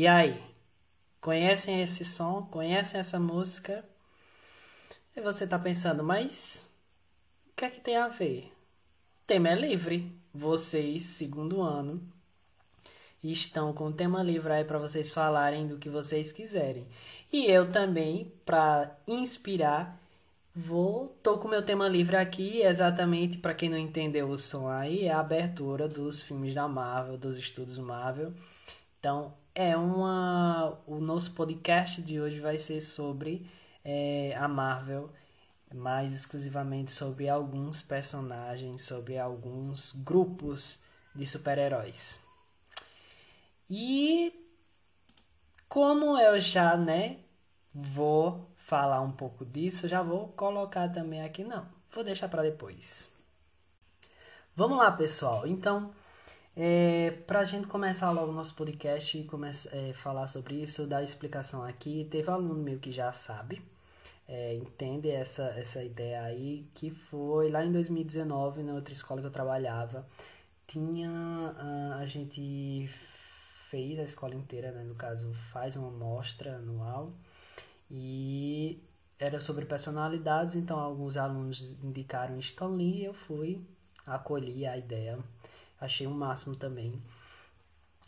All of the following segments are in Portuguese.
E aí? Conhecem esse som? Conhecem essa música? E você tá pensando, mas o que é que tem a ver? O tema é livre. Vocês, segundo ano, estão com o tema livre aí para vocês falarem do que vocês quiserem. E eu também, para inspirar, vou tô com meu tema livre aqui, exatamente para quem não entendeu o som aí, é a abertura dos filmes da Marvel, dos estudos Marvel. Então, é uma o nosso podcast de hoje vai ser sobre é, a Marvel, mais exclusivamente sobre alguns personagens, sobre alguns grupos de super-heróis. E como eu já, né, vou falar um pouco disso, já vou colocar também aqui, não, vou deixar para depois. Vamos lá, pessoal. Então, é, para a gente começar logo o nosso podcast e começar, é, falar sobre isso, dar explicação aqui, teve aluno meu que já sabe, é, entende essa, essa ideia aí, que foi lá em 2019, na outra escola que eu trabalhava, tinha, a, a gente fez a escola inteira, né, no caso, faz uma mostra anual e era sobre personalidades, então alguns alunos indicaram Stan Lee e eu fui, acolhi a ideia, achei o um máximo também.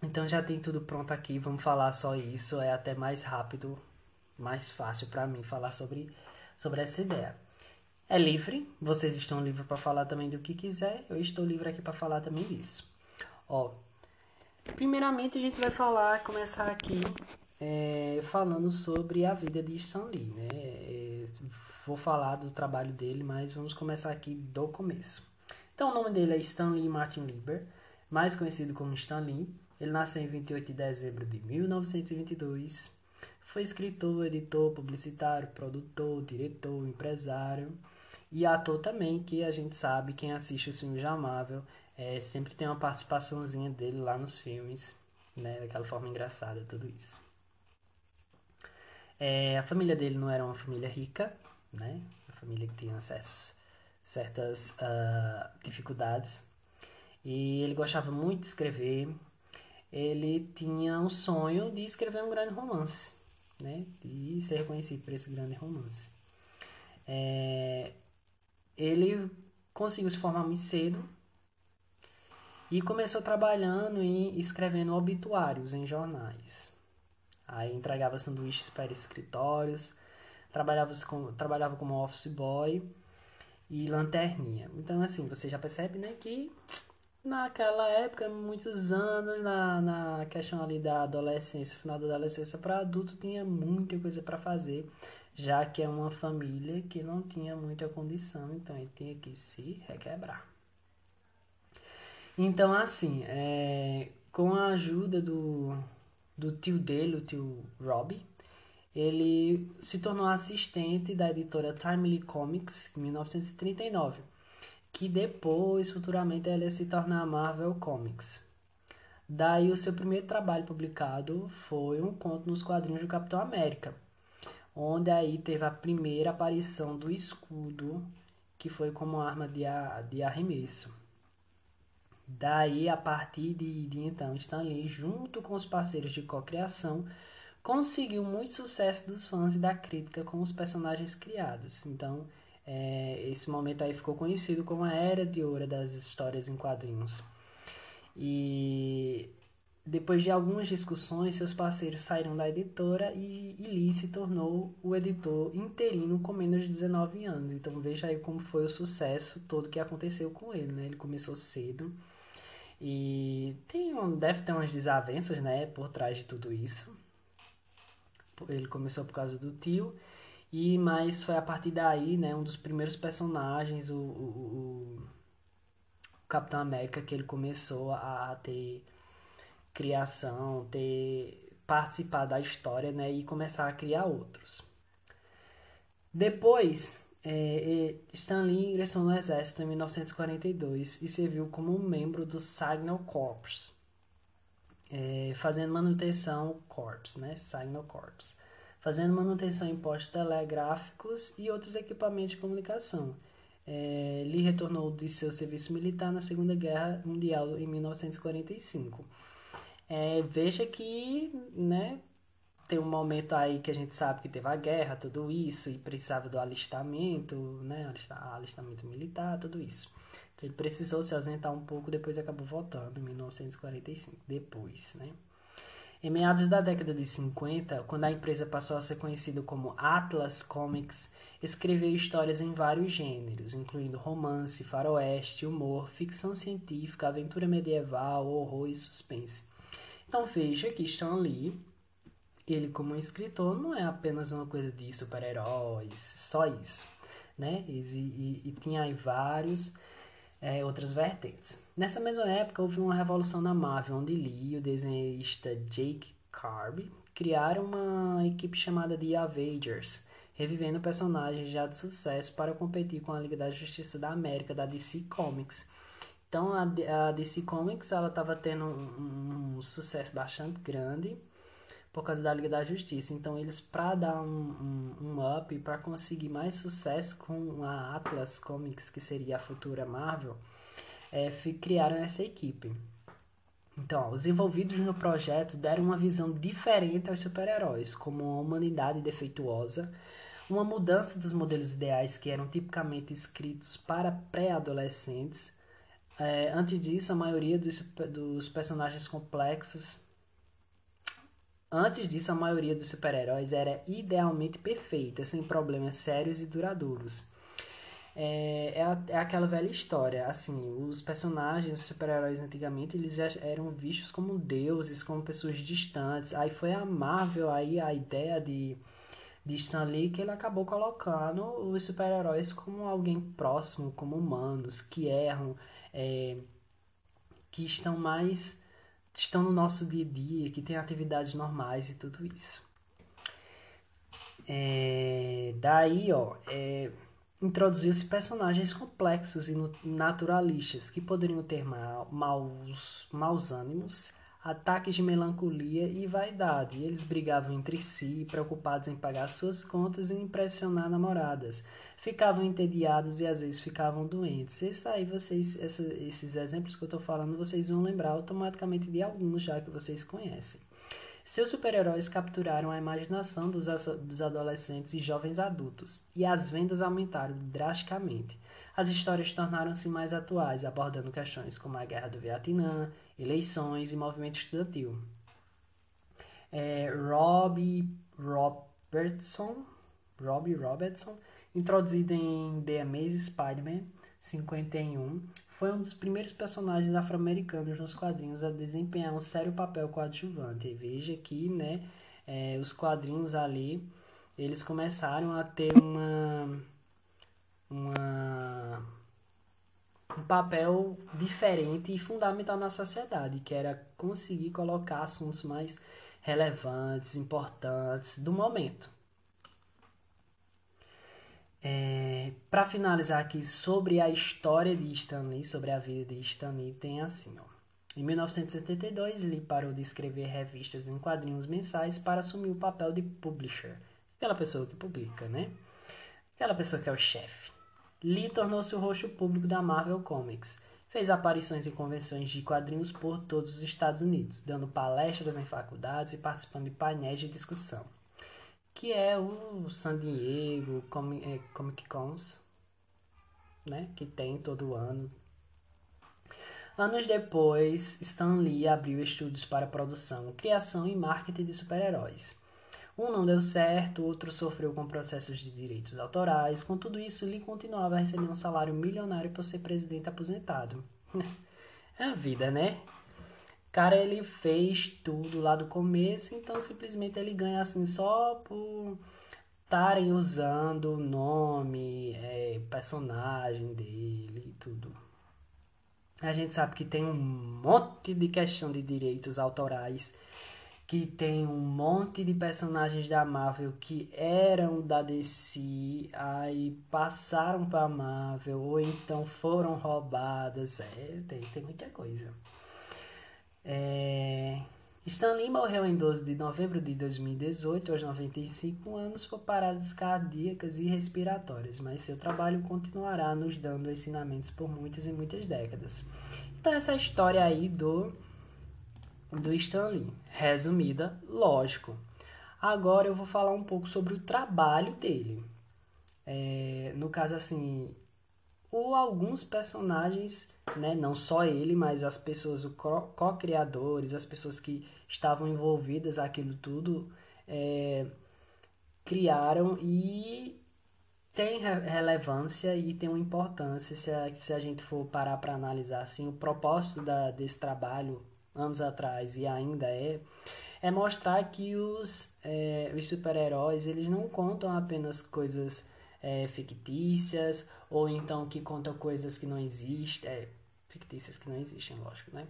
Então já tem tudo pronto aqui, vamos falar só isso, é até mais rápido, mais fácil para mim falar sobre, sobre essa ideia. É livre, vocês estão livres para falar também do que quiser, eu estou livre aqui para falar também disso. Ó, Primeiramente a gente vai falar, começar aqui é, falando sobre a vida de Stan Lee, né? É, vou falar do trabalho dele, mas vamos começar aqui do começo. Então o nome dele é Stanley Martin Lieber, mais conhecido como Stan Lee. Ele nasceu em 28 de dezembro de 1922. Foi escritor, editor, publicitário, produtor, diretor, empresário e ator também, que a gente sabe, quem assiste os filmes da Marvel, é, sempre tem uma participaçãozinha dele lá nos filmes, né? Daquela forma engraçada, tudo isso. É, a família dele não era uma família rica, né? Uma família que tinha acesso certas uh, dificuldades. E ele gostava muito de escrever. Ele tinha um sonho de escrever um grande romance, né? De ser reconhecido por esse grande romance. É, ele conseguiu se formar muito cedo e começou trabalhando e escrevendo obituários em jornais. Aí entregava sanduíches para escritórios, trabalhava trabalhava como office boy e lanterninha. Então, assim, você já percebe, né, que naquela época, muitos anos, na, na questão ali da adolescência, final da adolescência para adulto, tinha muita coisa para fazer, já que é uma família que não tinha muita condição, então ele tinha que se requebrar. Então, assim, é, com a ajuda do, do tio dele, o tio Robbie, ele se tornou assistente da editora Timely Comics em 1939, que depois, futuramente, ela ia se tornar Marvel Comics. Daí, o seu primeiro trabalho publicado foi um conto nos quadrinhos do Capitão América, onde aí teve a primeira aparição do escudo, que foi como arma de, de arremesso. Daí, a partir de, de então, Stanley, junto com os parceiros de cocriação, conseguiu muito sucesso dos fãs e da crítica com os personagens criados. Então, é, esse momento aí ficou conhecido como a Era de Ouro das histórias em quadrinhos. E depois de algumas discussões, seus parceiros saíram da editora e, e Lee se tornou o editor interino com menos de 19 anos. Então veja aí como foi o sucesso todo que aconteceu com ele. Né? Ele começou cedo e tem um, deve ter umas desavenças, né, por trás de tudo isso. Ele começou por causa do tio, e mas foi a partir daí, né, um dos primeiros personagens, o, o, o Capitão América, que ele começou a, a ter criação, ter participar da história, né, e começar a criar outros. Depois, é, Stan Lee ingressou no exército em 1942 e serviu como membro do Signal Corps, é, fazendo manutenção Corps, né? Signal fazendo manutenção em postos telegráficos e outros equipamentos de comunicação. É, Lee retornou de seu serviço militar na Segunda Guerra Mundial em 1945. É, veja que, né, tem um momento aí que a gente sabe que teve a guerra, tudo isso, e precisava do alistamento, né, alistamento militar, tudo isso. Ele precisou se ausentar um pouco, depois acabou voltando em 1945, depois, né. Em meados da década de 50, quando a empresa passou a ser conhecida como Atlas Comics, escreveu histórias em vários gêneros, incluindo romance, faroeste, humor, ficção científica, aventura medieval, horror e suspense. Então veja que Stan Lee, ele como escritor, não é apenas uma coisa de super-heróis, só isso, né? E, e, e tinha aí vários é, outras vertentes. Nessa mesma época, houve uma revolução na Marvel, onde Lee e o desenhista Jake Kirby criaram uma equipe chamada The Avengers, revivendo personagens já de sucesso para competir com a Liga da Justiça da América, da DC Comics. Então, a, a DC Comics ela estava tendo um, um, sucesso bastante grande por causa da Liga da Justiça. Então, eles, para dar um, um, um up, para conseguir mais sucesso com a Atlas Comics, que seria a futura Marvel, é, criaram essa equipe. Então, ó, os envolvidos no projeto deram uma visão diferente aos super-heróis, como uma humanidade defeituosa, uma mudança dos modelos ideais que eram tipicamente escritos para pré-adolescentes. É, antes disso, a maioria dos, dos personagens complexos Antes disso, a maioria dos super-heróis era idealmente perfeita, sem problemas sérios e duradouros. É, é, é, aquela velha história, assim, os personagens, os super-heróis antigamente, eles eram vistos como deuses, como pessoas distantes. Aí foi a Marvel, aí a ideia de, de Stan Lee, que ele acabou colocando os super-heróis como alguém próximo, como humanos, que erram, é, que estão mais estão no nosso dia a dia, que tem atividades normais e tudo isso. É, daí, ó, é, introduziu-se personagens complexos e naturalistas que poderiam ter maus, maus ânimos, ataques de melancolia e vaidade. Eles brigavam entre si, preocupados em pagar suas contas e impressionar namoradas ficavam entediados e às vezes ficavam doentes. Isso aí vocês, essa, esses exemplos que eu estou falando, vocês vão lembrar automaticamente de alguns já que vocês conhecem. Seus super-heróis capturaram a imaginação dos, dos adolescentes e jovens adultos, e as vendas aumentaram drasticamente. As histórias tornaram-se mais atuais, abordando questões como a Guerra do Vietnã, eleições e movimento estudantil. É, Robbie Robertson, Robbie Robertson Introduzido em The Amazing Spider-Man 51, foi um dos primeiros personagens afro-americanos nos quadrinhos a desempenhar um sério papel coadjuvante. E veja que né, é, os quadrinhos ali eles começaram a ter uma, uma um papel diferente e fundamental na sociedade, que era conseguir colocar assuntos mais relevantes, importantes do momento. É, para finalizar aqui sobre a história de Stanley, sobre a vida de Stanley, tem assim, ó. Em 1972, ele parou de escrever revistas em quadrinhos mensais para assumir o papel de publisher, aquela pessoa que publica, né? Aquela pessoa que é o chefe. Lee tornou-se o rosto público da Marvel Comics. Fez aparições em convenções de quadrinhos por todos os Estados Unidos, dando palestras em faculdades e participando de painéis de discussão que é o San Diego é, Comic Cons, né, que tem todo ano. Anos depois, Stan Lee abriu estúdios para produção, criação e marketing de super-heróis. Um não deu certo, outro sofreu com processos de direitos autorais. Com tudo isso, Lee continuava a receber um salário milionário por ser presidente aposentado. é a vida, né? Cara ele fez tudo lá do começo, então simplesmente ele ganha assim só por estarem usando o nome, é, personagem dele e tudo. A gente sabe que tem um monte de questão de direitos autorais, que tem um monte de personagens da Marvel que eram da DC, aí passaram para Marvel, ou então foram roubadas. É, tem, tem muita coisa. É... Stan Lee morreu em 12 de novembro de 2018, aos 95 anos, por paradas cardíacas e respiratórias, mas seu trabalho continuará nos dando ensinamentos por muitas e muitas décadas. Então, essa história aí do do Stan Lee. Resumida, lógico. Agora eu vou falar um pouco sobre o trabalho dele. É, no caso, assim, ou alguns personagens, né, não só ele, mas as pessoas, os co-criadores, as pessoas que estavam envolvidas aquilo tudo, é, criaram e tem relevância e tem uma importância se a, se a gente for parar para analisar assim o propósito da, desse trabalho anos atrás e ainda é é mostrar que os, é, os super-heróis eles não contam apenas coisas é, fictícias ou então que contam coisas que não existem é, fictícias que não existem lógico né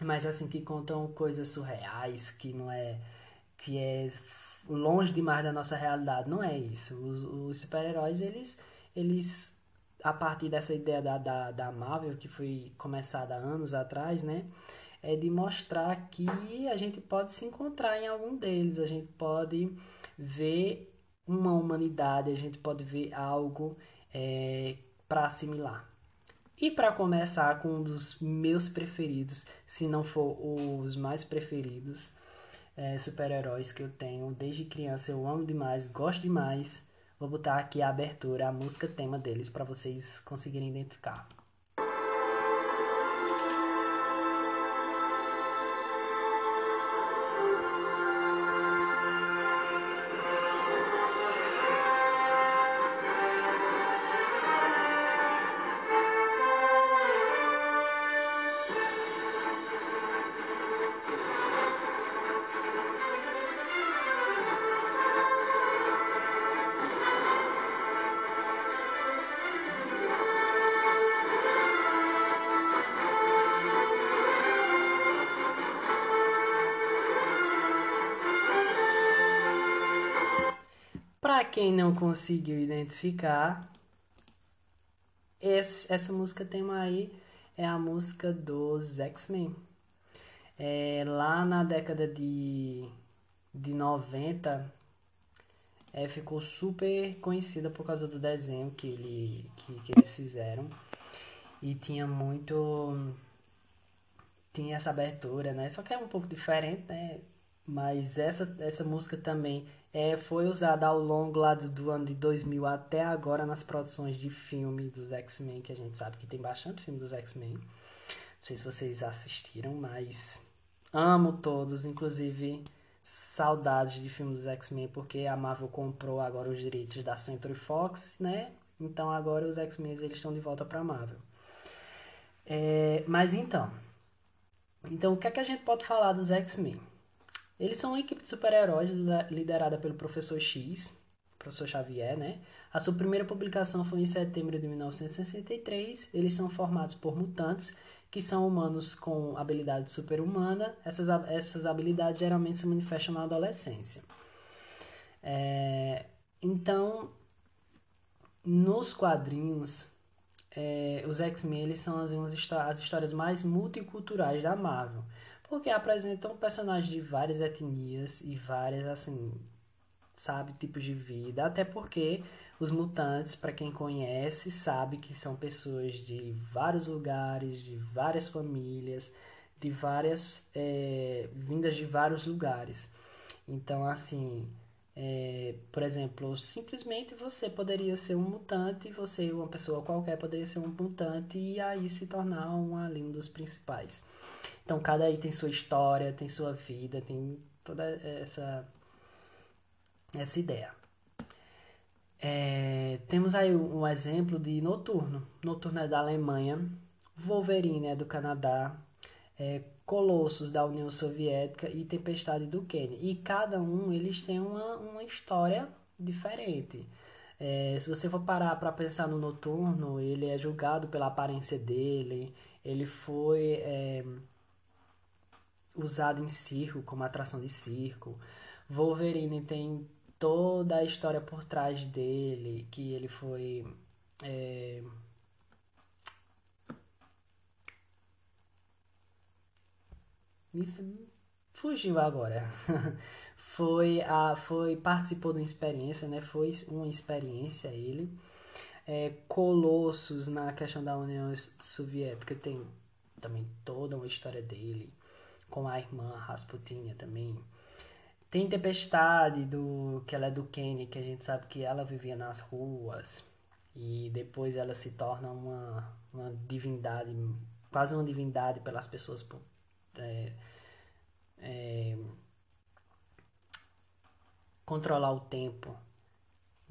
mas assim que contam coisas surreais que não é que é longe demais da nossa realidade. Não é isso. Os, os super-heróis, eles, eles, a partir dessa ideia da, da, da Marvel, que foi começada anos atrás, né? É de mostrar que a gente pode se encontrar em algum deles, a gente pode ver uma humanidade, a gente pode ver algo é, para assimilar. E para começar com um dos meus preferidos, se não for os mais preferidos, é, super-heróis que eu tenho desde criança. Eu amo demais, gosto demais. Vou botar aqui a abertura, a música tema deles para vocês conseguirem identificar. Quem não conseguiu identificar, esse, essa música tema aí é a música dos X-Men. É, lá na década de, de 90, é, ficou super conhecida por causa do desenho que, ele, que, que eles fizeram. E tinha muito. Tinha essa abertura, né? Só que é um pouco diferente, né? Mas essa, essa música também é, foi usada ao longo lá do, do, ano de 2000 até agora nas produções de filme dos X-Men, que a gente sabe que tem bastante filme dos X-Men. Não sei se vocês assistiram, mas amo todos, inclusive saudades de filmes dos X-Men, porque a Marvel comprou agora os direitos da Century Fox, né? Então agora os X-Men eles estão de volta para Marvel. É, mas então, então o que é que a gente pode falar dos X-Men? Eles são uma equipe de super-heróis liderada pelo Professor X, Professor Xavier, né? A sua primeira publicação foi em setembro de 1963. Eles são formados por mutantes, que são humanos com habilidade super-humana. Essas, essas habilidades geralmente se manifestam na adolescência. É, então, nos quadrinhos, é, os X-Men são as, as histórias mais multiculturais da Marvel porque apresentam personagens de várias etnias e várias, assim, sabe, tipos de vida. Até porque os mutantes, para quem conhece, sabe que são pessoas de vários lugares, de várias famílias, de várias. É, vindas de vários lugares. Então, assim. É, por exemplo, simplesmente você poderia ser um mutante, você, uma pessoa qualquer, poderia ser um mutante e aí se tornar um, ali, dos principais. Então cada aí tem sua história, tem sua vida, tem toda essa, essa ideia. É, temos aí um exemplo de Noturno. Noturno é da Alemanha, Wolverine é do Canadá, é, Colossus da União Soviética e Tempestade do Quênia. E cada um eles têm uma, uma história diferente. É, se você for parar para pensar no Noturno, ele é julgado pela aparência dele, ele foi é, usado em circo, como atração de circo. Wolverine tem toda a história por trás dele, que ele foi. É... Me fugiu agora. foi a foi participou de uma experiência, né? Foi uma experiência ele. É, Colossus na questão da União Soviética tem também toda uma história dele. Com a irmã Rasputinha também. Tem Tempestade, do, que ela é do Kenny, que a gente sabe que ela vivia nas ruas. E depois ela se torna uma, uma divindade, quase uma divindade pelas pessoas é, é, controlar o tempo.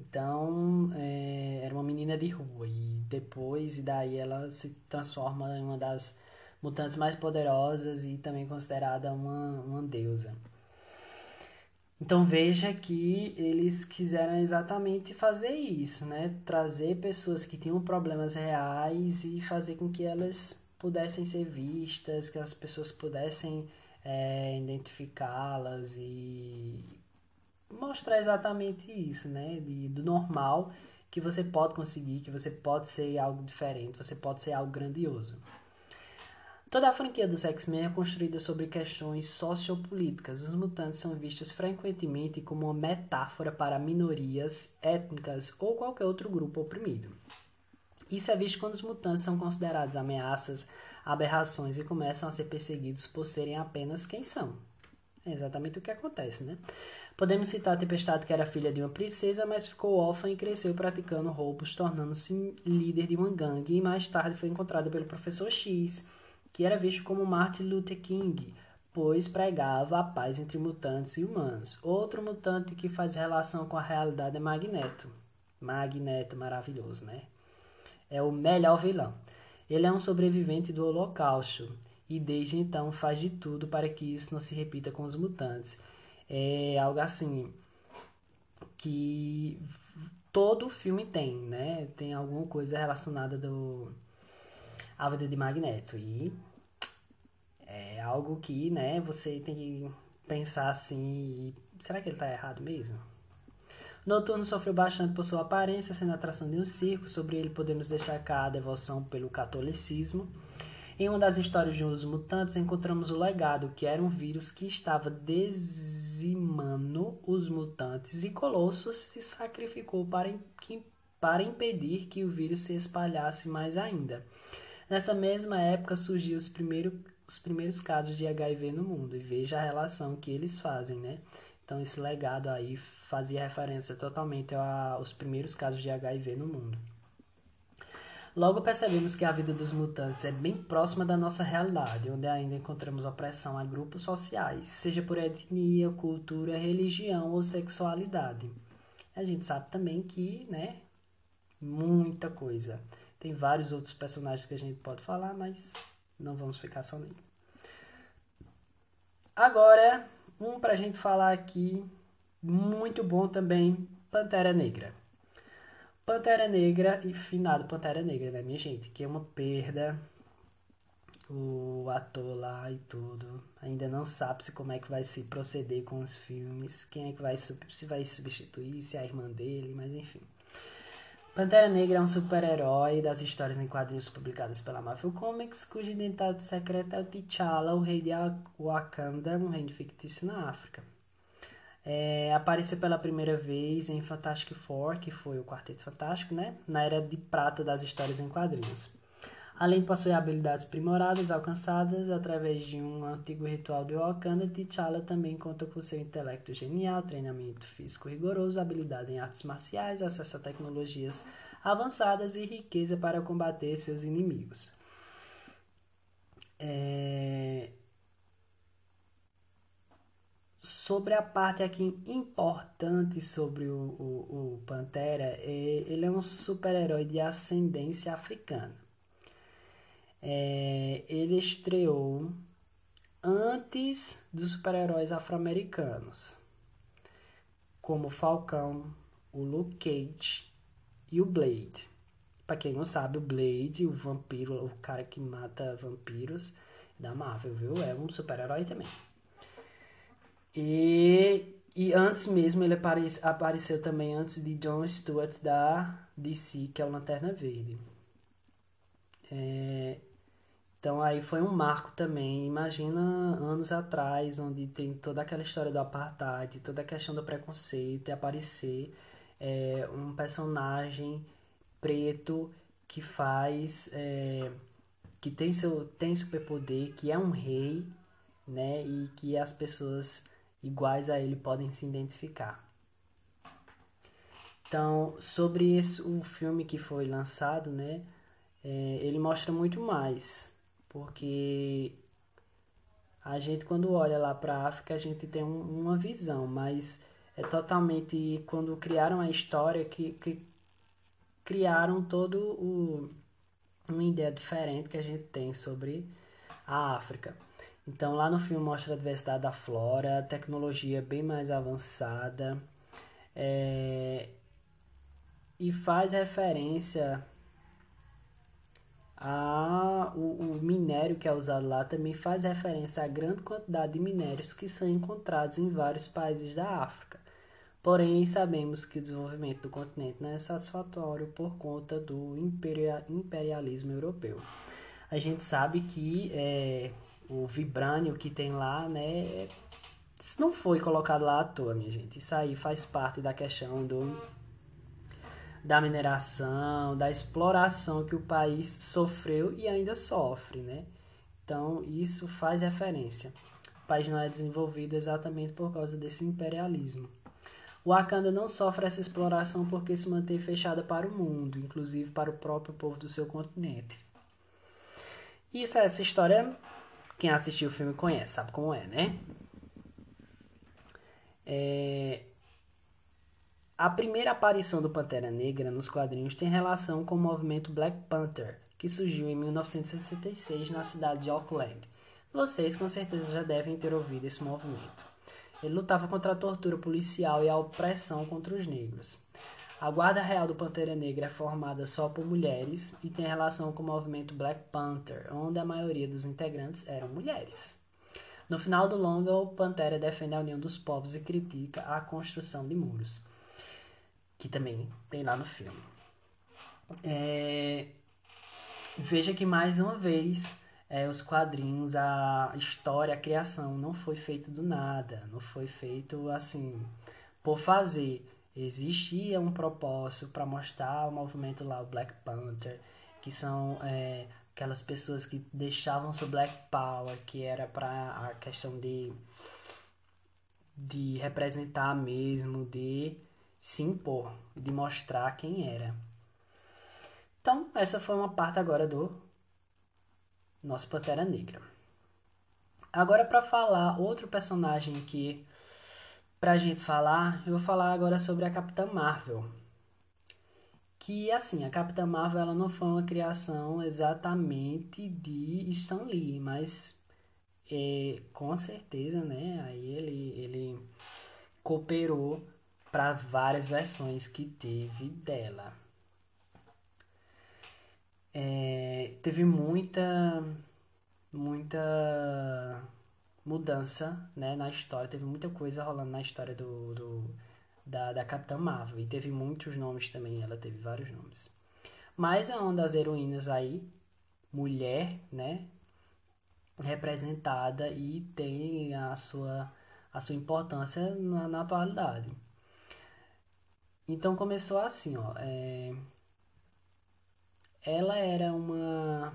Então, é, era uma menina de rua e depois, e daí ela se transforma em uma das mutantes mais poderosas e também considerada uma, uma deusa. Então veja que eles quiseram exatamente fazer isso, né? Trazer pessoas que tinham problemas reais e fazer com que elas pudessem ser vistas, que as pessoas pudessem é, identificá-las e mostrar exatamente isso, né? De, do normal que você pode conseguir, que você pode ser algo diferente, você pode ser algo grandioso. Toda a franquia dos X-Men é construída sobre questões sociopolíticas. Os mutantes são vistos frequentemente como uma metáfora para minorias étnicas ou qualquer outro grupo oprimido. Isso é visto quando os mutantes são considerados ameaças, aberrações e começam a ser perseguidos por serem apenas quem são. É exatamente o que acontece, né? Podemos citar a Tempestade, que era filha de uma princesa, mas ficou órfã e cresceu praticando roubos, tornando-se líder de uma gangue e mais tarde foi encontrada pelo Professor X que era visto como Martin Luther King, pois pregava a paz entre mutantes e humanos. Outro mutante que faz relação com a realidade é Magneto. Magneto, maravilhoso, né? É o melhor vilão. Ele é um sobrevivente do Holocausto e desde então faz de tudo para que isso não se repita com os mutantes. É algo assim que todo filme tem, né? Tem alguma coisa relacionada do a vida de Magneto. E algo que, né, você tem que pensar assim, será que ele está errado mesmo? Noturno sofreu bastante por sua aparência, sendo a atração de um circo. Sobre ele podemos destacar a devoção pelo catolicismo. Em uma das histórias de Os Mutantes, encontramos o legado, que era um vírus que estava dizimando os mutantes, e Colossus se sacrificou para, para impedir que o vírus se espalhasse mais ainda. Nessa mesma época surgiu os, primeiro, os primeiros casos de HIV no mundo, e veja a relação que eles fazem, né? Então esse legado aí fazia referência totalmente aos primeiros casos de HIV no mundo. Logo percebemos que a vida dos mutantes é bem próxima da nossa realidade, onde ainda encontramos opressão a grupos sociais, seja por etnia, cultura, religião ou sexualidade. A gente sabe também que, né, muita coisa. Tem vários outros personagens que a gente pode falar, mas não vamos ficar só nele. Agora, um pra gente falar aqui, muito bom também, Pantera Negra. Pantera Negra e finado Pantera Negra, né, minha gente? Que é uma perda. O ator lá e tudo. Ainda não sabe se como é que vai se proceder com os filmes. Quem é que vai se vai substituir, se é a irmã dele, mas enfim. Pantera Negra é um super-herói das histórias em quadrinhos publicadas pela Marvel Comics, cuja identidade secreta é o T'Challa, o rei de Wakanda, um reino fictício na África. É, apareceu pela primeira vez em Fantastic Four, que foi o Quarteto Fantástico, né? Na era de prata das histórias em quadrinhos. Além possuir habilidades primoradas alcançadas através de um antigo ritual de Wakanda, T'Challa também conta com seu intelecto genial, treinamento físico rigoroso, habilidade em artes marciais, acesso a tecnologias avançadas e riqueza para combater seus inimigos. É... Sobre a parte aqui importante sobre o, o, o Pantera, é, ele é um super-herói de ascendência africana é, ele estreou antes dos super-heróis afro-americanos, como Falcão, o Luke Cage e o Blade. Para quem não sabe, o Blade, o vampiro, o cara que mata vampiros da Marvel, viu? É um super-herói também. E, e antes mesmo, ele apare, apareceu também antes de John Stewart da DC, que é o Lanterna Verde. É, então aí foi um marco também. Imagina anos atrás, onde tem toda aquela história do apartheid, toda a questão do preconceito e aparecer é, um personagem preto que faz. É, que tem seu tem superpoder, que é um rei, né? E que as pessoas iguais a ele podem se identificar. Então, sobre esse, o filme que foi lançado, né? É, ele mostra muito mais, porque a gente quando olha lá para a África a gente tem um, uma visão, mas é totalmente quando criaram a história que, que criaram todo o uma ideia diferente que a gente tem sobre a África. Então lá no filme mostra a diversidade da flora, tecnologia bem mais avançada é, e faz referência a o, o, minério que é usado lá também faz referência à grande quantidade de minérios que são encontrados em vários países da África. Porém, sabemos que o desenvolvimento do continente não é satisfatório por conta do imperialismo europeu. A gente sabe que é, o vibrânio que tem lá, né, isso não foi colocado lá à toa, minha gente. Isso aí faz parte da questão do, da mineração, da exploração que o país sofreu e ainda sofre, né? Então, isso faz referência. O país não é desenvolvido exatamente por causa desse imperialismo. O Wakanda não sofre essa exploração porque se mantém fechada para o mundo, inclusive para o próprio povo do seu continente. Isso, essa história, quem assistiu o filme conhece, sabe como é, né? É... A primeira aparição do Pantera Negra nos quadrinhos tem relação com o movimento Black Panther, que surgiu em 1966 na cidade de Auckland. Vocês com certeza já devem ter ouvido esse movimento. Ele lutava contra a tortura policial e a opressão contra os negros. A Guarda Real do Pantera Negra é formada só por mulheres e tem relação com o movimento Black Panther, onde a maioria dos integrantes eram mulheres. No final do longa, o Pantera defende a união dos povos e critica a construção de muros, que também tem lá no filme. É... Veja que mais uma vez é, os quadrinhos, a história, a criação não foi feito do nada, não foi feito assim por fazer. Existia um propósito para mostrar o movimento lá, o Black Panther, que são é, aquelas pessoas que deixavam seu Black Power, que era para a questão de de representar mesmo, de se impor, de mostrar quem era. Então, essa foi uma parte agora do nosso Pantera Negra. Agora para falar outro personagem aqui pra gente falar, eu vou falar agora sobre a Capitã Marvel. Que assim, a Capitã Marvel ela não foi uma criação exatamente de Stan Lee, mas é, com certeza, né? Aí ele ele cooperou para várias versões que teve dela é, teve muita muita mudança né, na história, teve muita coisa rolando na história do, do da, da Capitã Marvel e teve muitos nomes também, ela teve vários nomes. Mas é uma das heroínas aí, mulher, né, representada e tem a sua a sua importância na, na atualidade. Então começou assim, ó, é, ela era uma.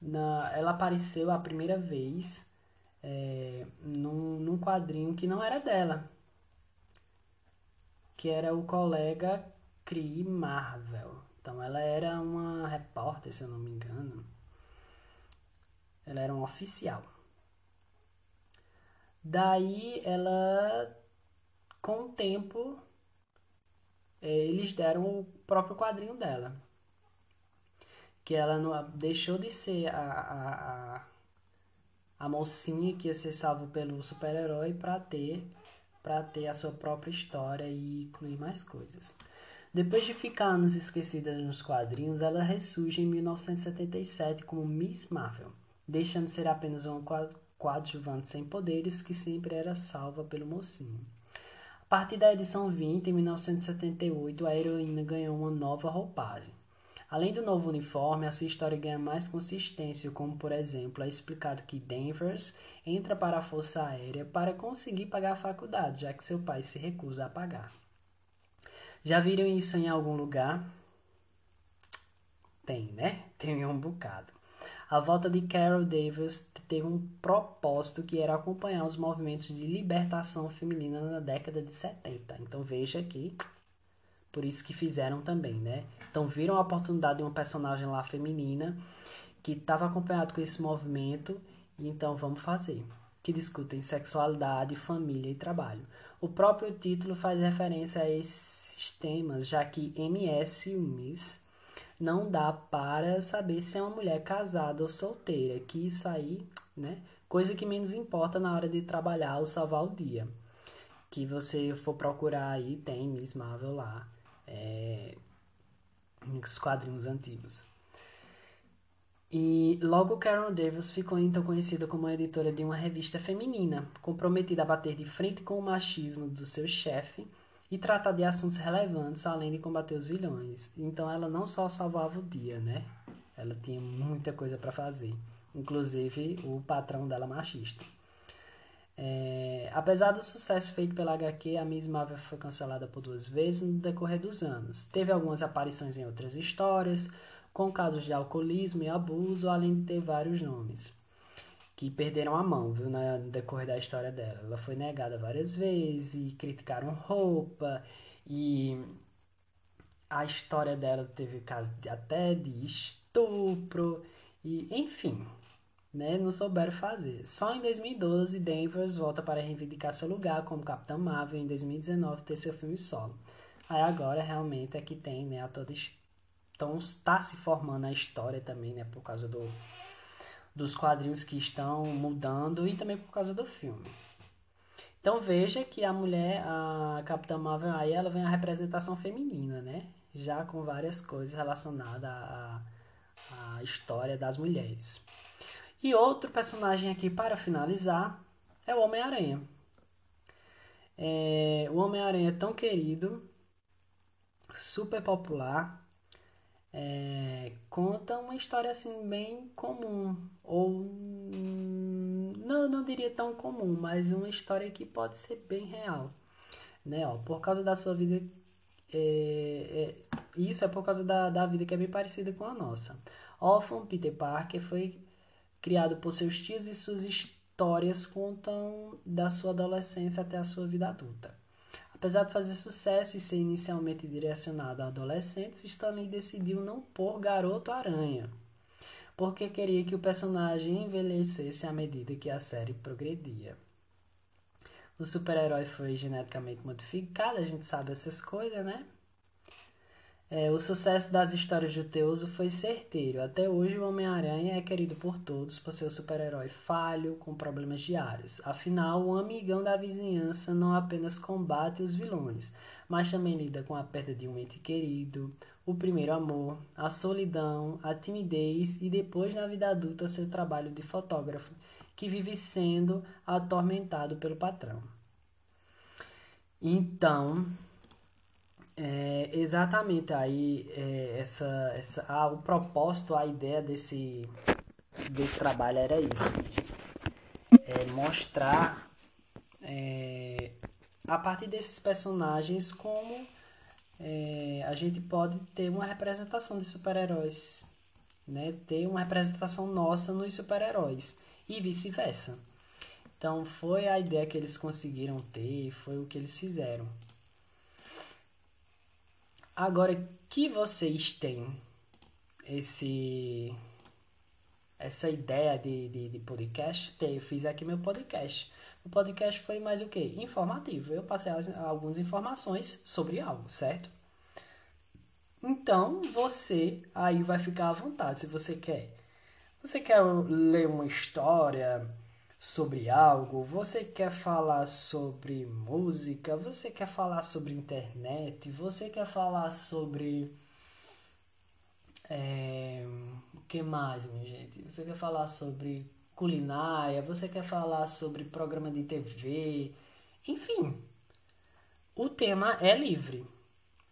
Na, ela apareceu a primeira vez é, num, num quadrinho que não era dela, que era o colega Cree Marvel. Então ela era uma repórter, se eu não me engano. Ela era um oficial. Daí ela, com o tempo, eles deram o próprio quadrinho dela que ela não, deixou de ser a, a, a, a mocinha que ia ser salva pelo super-herói para ter para ter a sua própria história e incluir mais coisas. Depois de ficar anos esquecida nos quadrinhos, ela ressurge em 1977 como Miss Marvel, deixando de ser apenas uma coadjuvante sem poderes que sempre era salva pelo mocinho. Partir da edição 20, em 1978, a heroína ganhou uma nova roupagem. Além do novo uniforme, a sua história ganha mais consistência, como por exemplo é explicado que Danvers entra para a Força Aérea para conseguir pagar a faculdade, já que seu pai se recusa a pagar. Já viram isso em algum lugar? Tem, né? Tem um bocado. A volta de Carol Davis teve um propósito que era acompanhar os movimentos de libertação feminina na década de 70. Então veja que por isso que fizeram também, né? Então viram a oportunidade de uma personagem lá feminina que estava acompanhado com esse movimento e então vamos fazer. Que discutem sexualidade, família e trabalho. O próprio título faz referência a esses temas, já que MS Miss não dá para saber se é uma mulher casada ou solteira, que isso aí, né? Coisa que menos importa na hora de trabalhar ou salvar o dia. Que você for procurar aí, tem Miss Marvel lá, é, nos quadrinhos antigos. E logo Karen Davis ficou então conhecida como editora de uma revista feminina, comprometida a bater de frente com o machismo do seu chefe e tratar de assuntos relevantes, além de combater os vilões. Então ela não só salvava o dia, né? Ela tinha muita coisa para fazer, inclusive o patrão dela machista. É, apesar do sucesso feito pela HQ, a Miss Marvel foi cancelada por duas vezes no decorrer dos anos. Teve algumas aparições em outras histórias, com casos de alcoolismo e abuso, além de ter vários nomes que perderam a mão, viu, no decorrer da história dela. Ela foi negada várias vezes, e criticaram roupa, e a história dela teve caso de, até de estupro, e enfim, né, não souberam fazer. Só em 2012, Danvers volta para reivindicar seu lugar como Capitã Marvel em 2019 ter seu filme solo. Aí agora realmente é que tem, né, a toda então está se formando a história também, né, por causa do dos quadrinhos que estão mudando e também por causa do filme. Então veja que a mulher, a Capitã Marvel, aí ela vem a representação feminina, né? Já com várias coisas relacionadas à, à história das mulheres. E outro personagem aqui para finalizar é o Homem-Aranha. É, o Homem-Aranha é tão querido, super popular, é, conta uma história assim bem comum ou não não diria tão comum mas uma história que pode ser bem real né? Ó, por causa da sua vida é, é, isso é por causa da, da vida que é bem parecida com a nossa. Órfão Peter Parker foi criado por seus tios e suas histórias contam da sua adolescência até a sua vida adulta Apesar de fazer sucesso e ser inicialmente direcionado a adolescentes, Stanley decidiu não pôr Garoto Aranha, porque queria que o personagem envelhecesse à medida que a série progredia. O super-herói foi geneticamente modificado, a gente sabe essas coisas, né? É, o sucesso das histórias de Teuso foi certeiro. Até hoje, o Homem-Aranha é querido por todos por ser o super-herói falho, com problemas diários. Afinal, o amigão da vizinhança não apenas combate os vilões, mas também lida com a perda de um ente querido, o primeiro amor, a solidão, a timidez e depois, na vida adulta, seu trabalho de fotógrafo, que vive sendo atormentado pelo patrão. Então, é, exatamente, aí é, essa, essa, o propósito, a ideia desse, desse trabalho era isso. É mostrar é, a partir desses personagens como é, a gente pode ter uma representação de super-heróis, né? ter uma representação nossa nos super-heróis e vice-versa. Então foi a ideia que eles conseguiram ter, foi o que eles fizeram. Agora que vocês têm esse essa ideia de, de, de podcast, eu fiz aqui meu podcast. O podcast foi mais o que? Informativo. Eu passei algumas informações sobre algo, certo? Então, você aí vai ficar à vontade se você quer. Você quer ler uma história, sobre algo, você quer falar sobre música, você quer falar sobre internet, você quer falar sobre. É, o que mais, minha gente? Você quer falar sobre culinária, você quer falar sobre programa de TV, enfim. O tema é livre,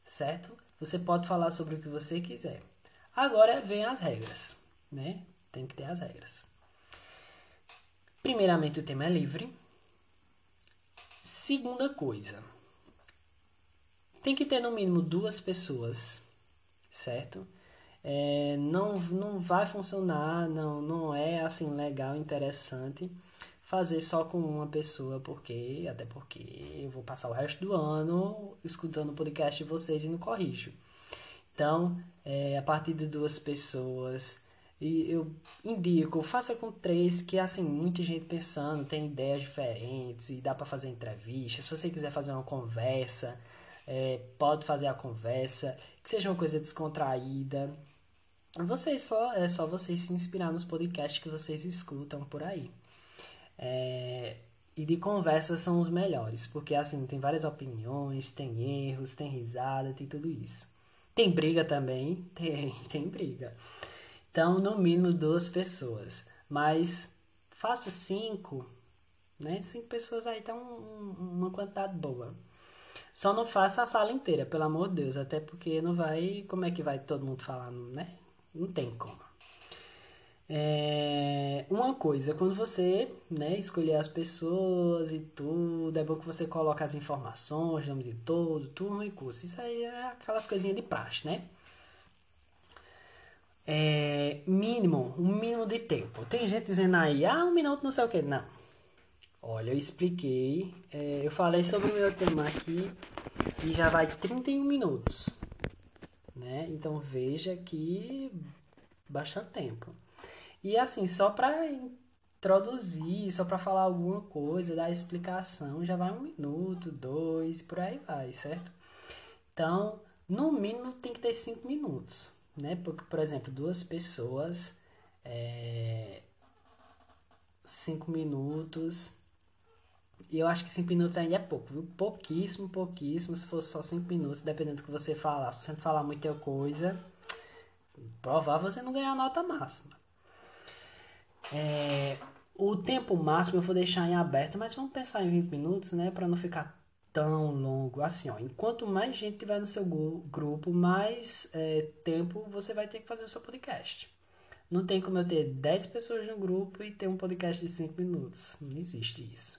certo? Você pode falar sobre o que você quiser. Agora vem as regras, né? Tem que ter as regras. Primeiramente, o tema é livre. Segunda coisa, tem que ter no mínimo duas pessoas, certo? é, não, não vai funcionar, não, não é assim legal, interessante fazer só com uma pessoa, porque até porque eu vou passar o resto do ano escutando o podcast de vocês e não corrijo. Então, é, a partir de duas pessoas, e eu indico, faça com três, que assim, muita gente pensando, tem ideias diferentes e dá para fazer entrevista. Se você quiser fazer uma conversa, é, pode fazer a conversa, que seja uma coisa descontraída. Vocês só é só vocês se inspirar nos podcasts que vocês escutam por aí. É, e de conversas são os melhores, porque assim, tem várias opiniões, tem erros, tem risada, tem tudo isso. Tem briga também? Tem, tem briga. Então, no mínimo duas pessoas. Mas faça cinco, né? Cinco pessoas aí tá um, uma quantidade boa. Só não faça a sala inteira, pelo amor de Deus. Até porque não vai. Como é que vai todo mundo falar, né? Não tem como. É, uma coisa, quando você né, escolher as pessoas e tudo, é bom que você coloque as informações, nome de todo, turno e curso. Isso aí é aquelas coisinhas de praxe, né? É, mínimo, um mínimo de tempo. Tem gente dizendo aí, ah, um minuto não sei o que. Não. Olha, eu expliquei, é, eu falei sobre o meu tema aqui e já vai 31 minutos. Né? Então veja que bastante tempo. E assim, só para introduzir, só para falar alguma coisa, dar explicação, já vai um minuto, dois, por aí vai, certo? Então, no mínimo tem que ter cinco minutos, né? Porque, por exemplo, duas pessoas, é... cinco minutos, e eu acho que cinco minutos ainda é pouco, viu? Pouquíssimo, pouquíssimo, se fosse só cinco minutos, dependendo do que você falar. Se você falar muita coisa, provável você não ganhar a nota máxima. É, o tempo máximo eu vou deixar em aberto, mas vamos pensar em 20 minutos, né? Para não ficar tão longo assim, ó. Enquanto mais gente tiver no seu grupo, mais é, tempo você vai ter que fazer o seu podcast. Não tem como eu ter 10 pessoas no grupo e ter um podcast de 5 minutos. Não existe isso.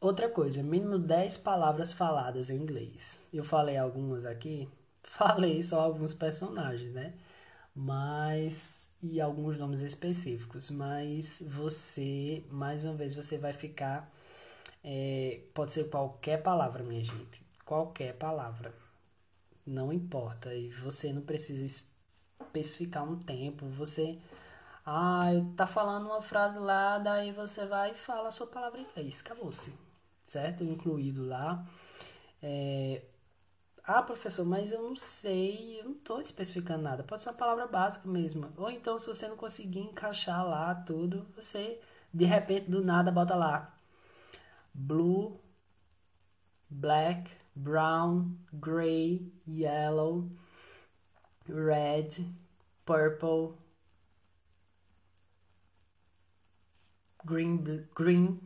Outra coisa, mínimo 10 palavras faladas em inglês. Eu falei algumas aqui, falei só alguns personagens, né? Mas e alguns nomes específicos, mas você, mais uma vez, você vai ficar. É, pode ser qualquer palavra, minha gente. Qualquer palavra. Não importa. E você não precisa especificar um tempo. Você. Ah, tá falando uma frase lá, daí você vai e fala a sua palavra em inglês. Acabou-se. Certo? Incluído lá. É, ah, professor, mas eu não sei, eu não estou especificando nada. Pode ser uma palavra básica mesmo. Ou então, se você não conseguir encaixar lá tudo, você de repente do nada bota lá blue, black, brown, gray, yellow, red, purple, green, green,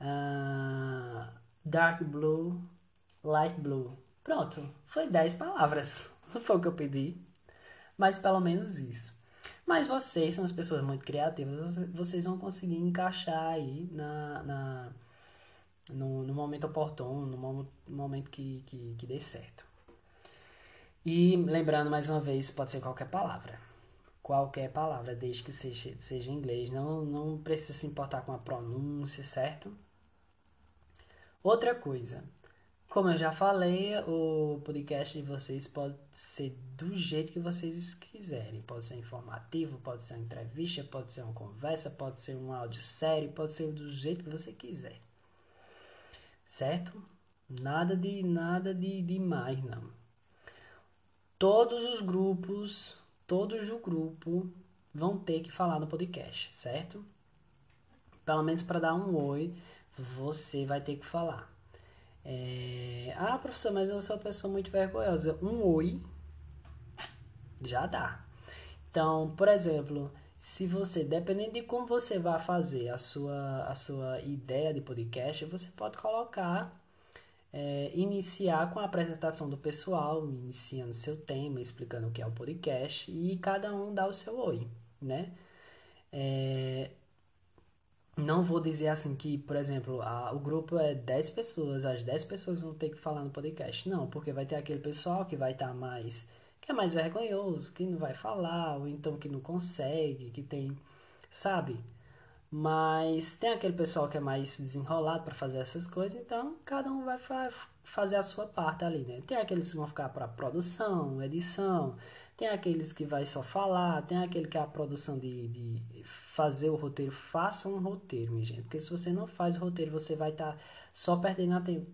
uh, dark blue, light blue. Pronto, foi 10 palavras. Não foi o que eu pedi, mas pelo menos isso. Mas vocês são as pessoas muito criativas, vocês vão conseguir encaixar aí na, na no, no, momento oportuno, no momento que, que, que dê certo. E lembrando mais uma vez, pode ser qualquer palavra. Qualquer palavra, desde que seja, seja em inglês. Não, não precisa se importar com a pronúncia, certo? Outra coisa, como eu já falei, o podcast de vocês pode ser do jeito que vocês quiserem. Pode ser informativo, pode ser uma entrevista, pode ser uma conversa, pode ser um áudio sério, pode ser do jeito que você quiser. Certo? Nada de nada de demais, não. Todos os grupos, todos do grupo vão ter que falar no podcast, certo? Pelo menos para dar um oi, você vai ter que falar. É... Ah, professor, mas eu sou uma pessoa muito vergonhosa. Um oi já dá. Então, por exemplo, se você, dependendo de como você vai fazer a sua, a sua ideia de podcast, você pode colocar, é, iniciar com a apresentação do pessoal, iniciando seu tema, explicando o que é o podcast, e cada um dá o seu oi, né? É, não vou dizer assim que, por exemplo, a, o grupo é 10 pessoas, as 10 pessoas vão ter que falar no podcast. Não, porque vai ter aquele pessoal que vai estar tá mais que é mais vergonhoso, que não vai falar, ou então que não consegue, que tem, sabe? Mas tem aquele pessoal que é mais desenrolado para fazer essas coisas, então cada um vai fa fazer a sua parte ali, né? Tem aqueles que vão ficar para produção, edição, tem aqueles que vai só falar, tem aquele que é a produção de, de fazer o roteiro. Faça um roteiro, minha gente, porque se você não faz o roteiro, você vai estar tá só perdendo tempo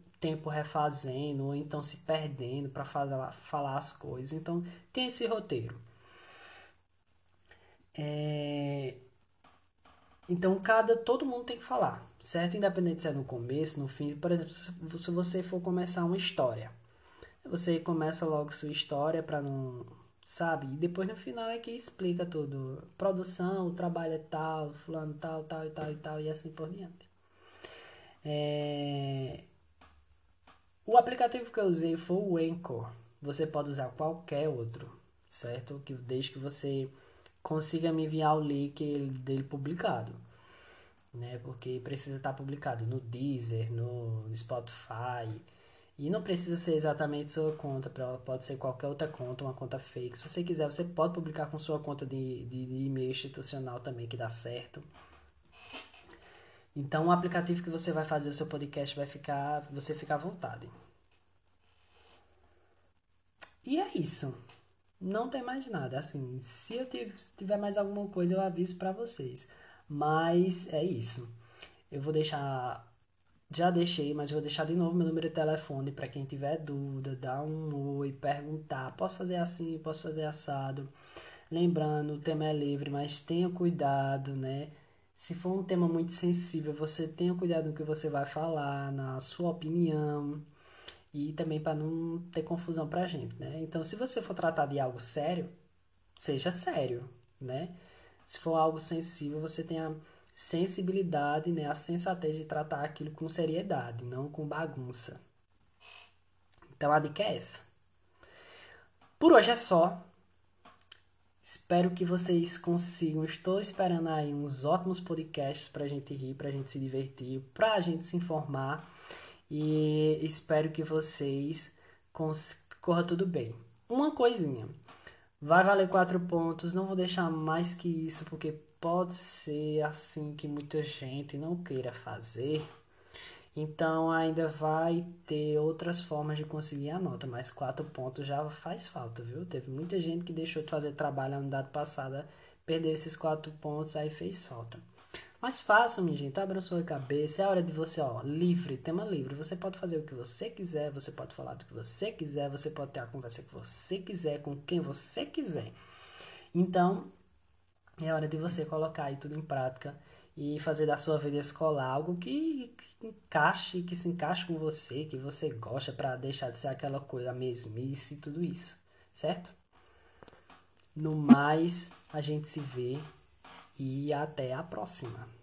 refazendo ou então se perdendo para falar, falar as coisas. Então, tem esse roteiro. É... Então, cada todo mundo tem que falar, certo? Independente se é no começo, no fim. Por exemplo, se você for começar uma história, você começa logo sua história para não, sabe? E depois no final é que explica tudo. Produção, o trabalho é tal, fulano tal, tal e tal e tal e assim por diante. É... O aplicativo que eu usei foi o Anchor. Você pode usar qualquer outro, certo? Que desde que você consiga me enviar o link dele publicado, né? Porque precisa estar publicado no Deezer, no Spotify. E não precisa ser exatamente sua conta, pode ser qualquer outra conta, uma conta fake. Se você quiser, você pode publicar com sua conta de, de, de e-mail institucional também, que dá certo. Então, o aplicativo que você vai fazer o seu podcast vai ficar, você fica à vontade. E é isso. Não tem mais nada. Assim, se eu tiver mais alguma coisa, eu aviso para vocês. Mas é isso. Eu vou deixar. Já deixei, mas vou deixar de novo meu número de telefone para quem tiver dúvida, dar um oi, perguntar. Posso fazer assim, posso fazer assado. Lembrando, o tema é livre, mas tenha cuidado, né? Se for um tema muito sensível, você tenha cuidado no que você vai falar, na sua opinião e também para não ter confusão pra gente, né? Então, se você for tratar de algo sério, seja sério, né? Se for algo sensível, você tenha sensibilidade, né, a sensatez de tratar aquilo com seriedade, não com bagunça. Então a dica é essa. Por hoje é só. Espero que vocês consigam. Estou esperando aí uns ótimos podcasts para a gente rir, para a gente se divertir, para a gente se informar. E espero que vocês corra tudo bem. Uma coisinha. Vai valer quatro pontos. Não vou deixar mais que isso, porque pode ser assim que muita gente não queira fazer então ainda vai ter outras formas de conseguir a nota, mas quatro pontos já faz falta, viu? Teve muita gente que deixou de fazer trabalho na unidade passada, perdeu esses quatro pontos, aí fez falta. Mas façam, minha gente, abra sua cabeça, é hora de você, ó, livre, tema livre. Você pode fazer o que você quiser, você pode falar do que você quiser, você pode ter a conversa que você quiser, com quem você quiser. Então, é hora de você colocar aí tudo em prática e fazer da sua vida escolar algo que, que encaixe, que se encaixe com você, que você gosta para deixar de ser aquela coisa mesmice e tudo isso, certo? No mais, a gente se vê e até a próxima.